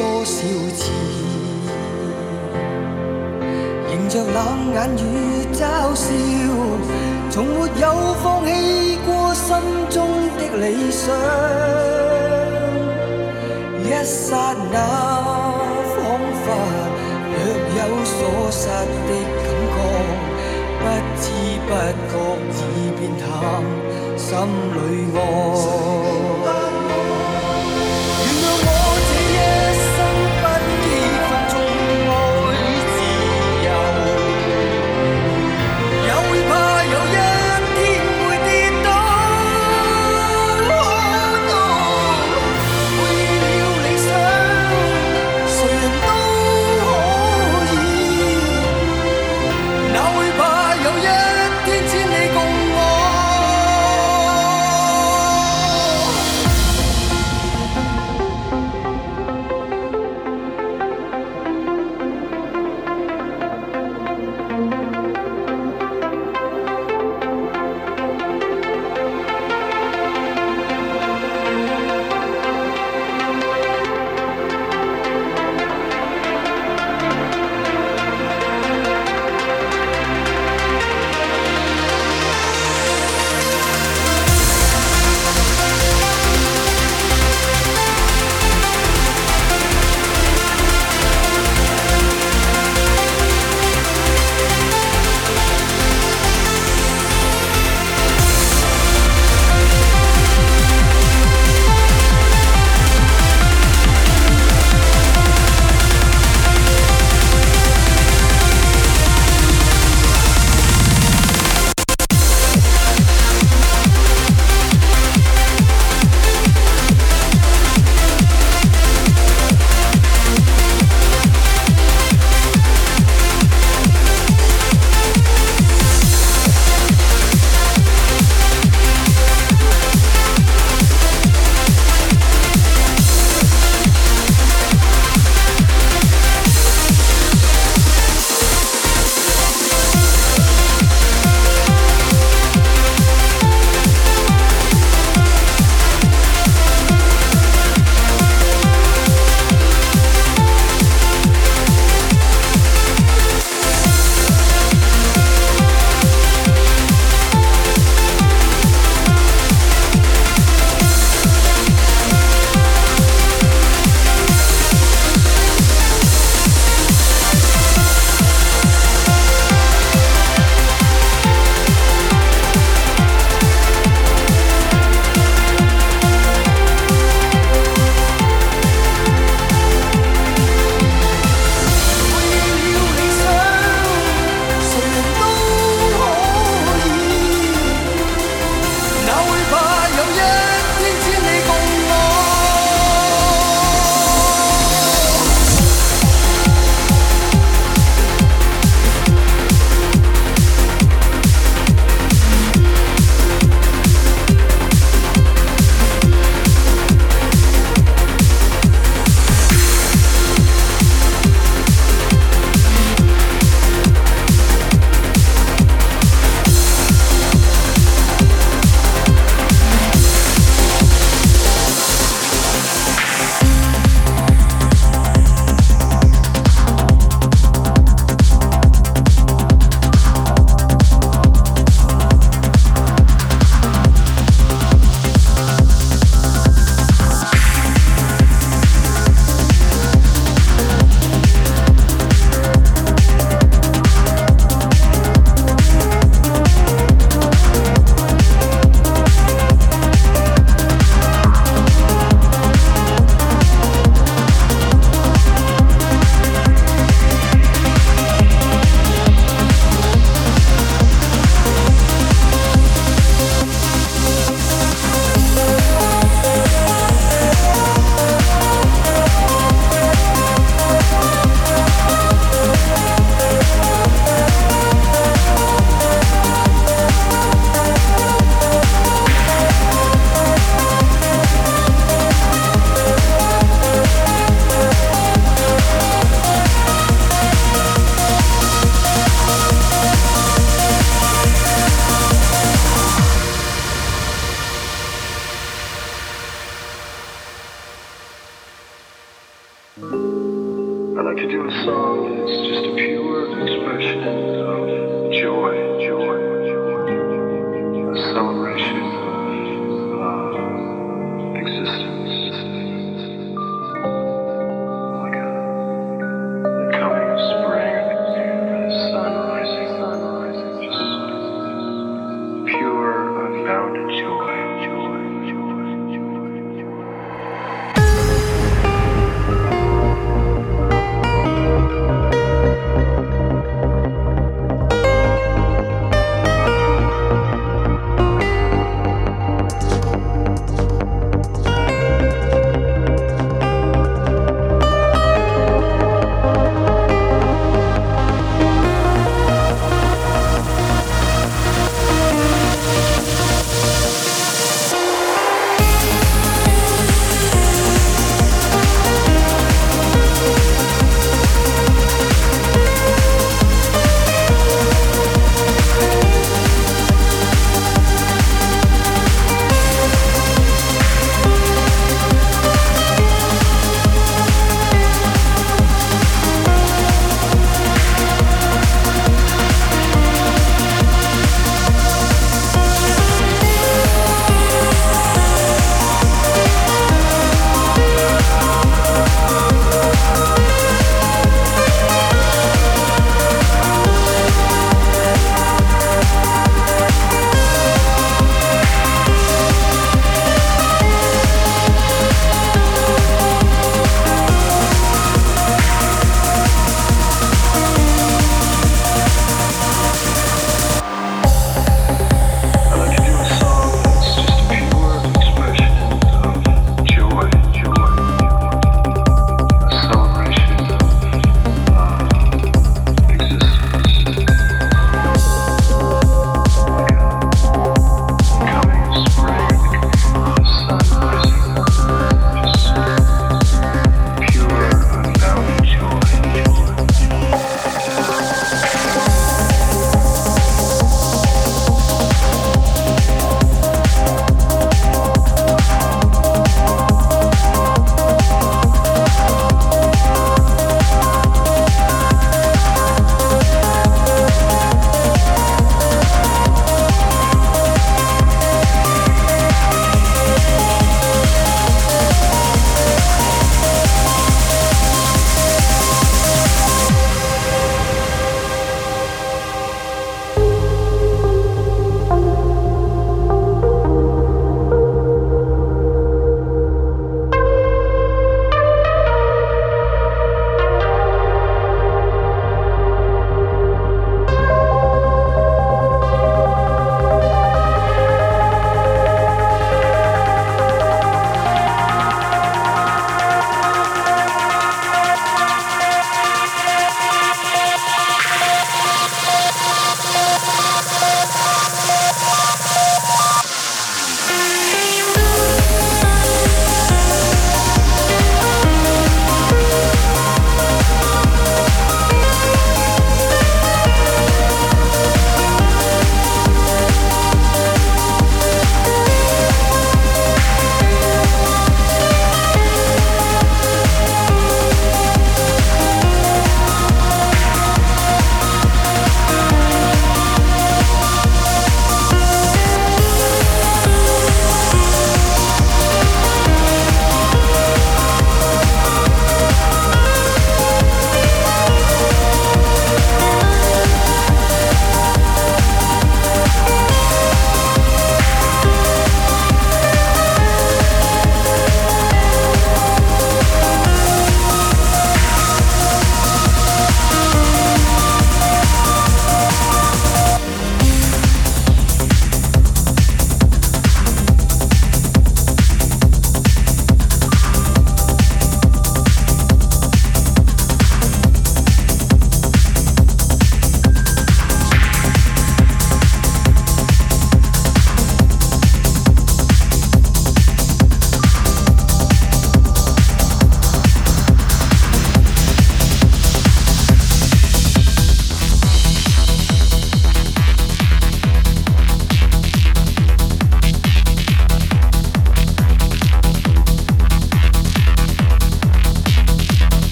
多少次，迎着冷眼与嘲笑，从没有放弃过心中的理想。一刹那，仿佛若有所失的感觉。不知不觉已变淡，心里爱。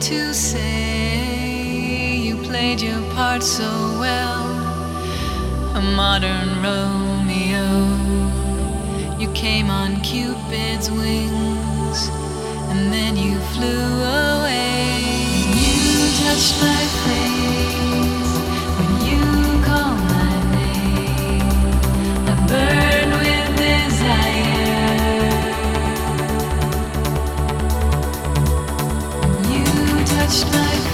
To say. You played your part so well, a modern Romeo. You came on Cupid's wings, and then you flew away. You touched my face touched my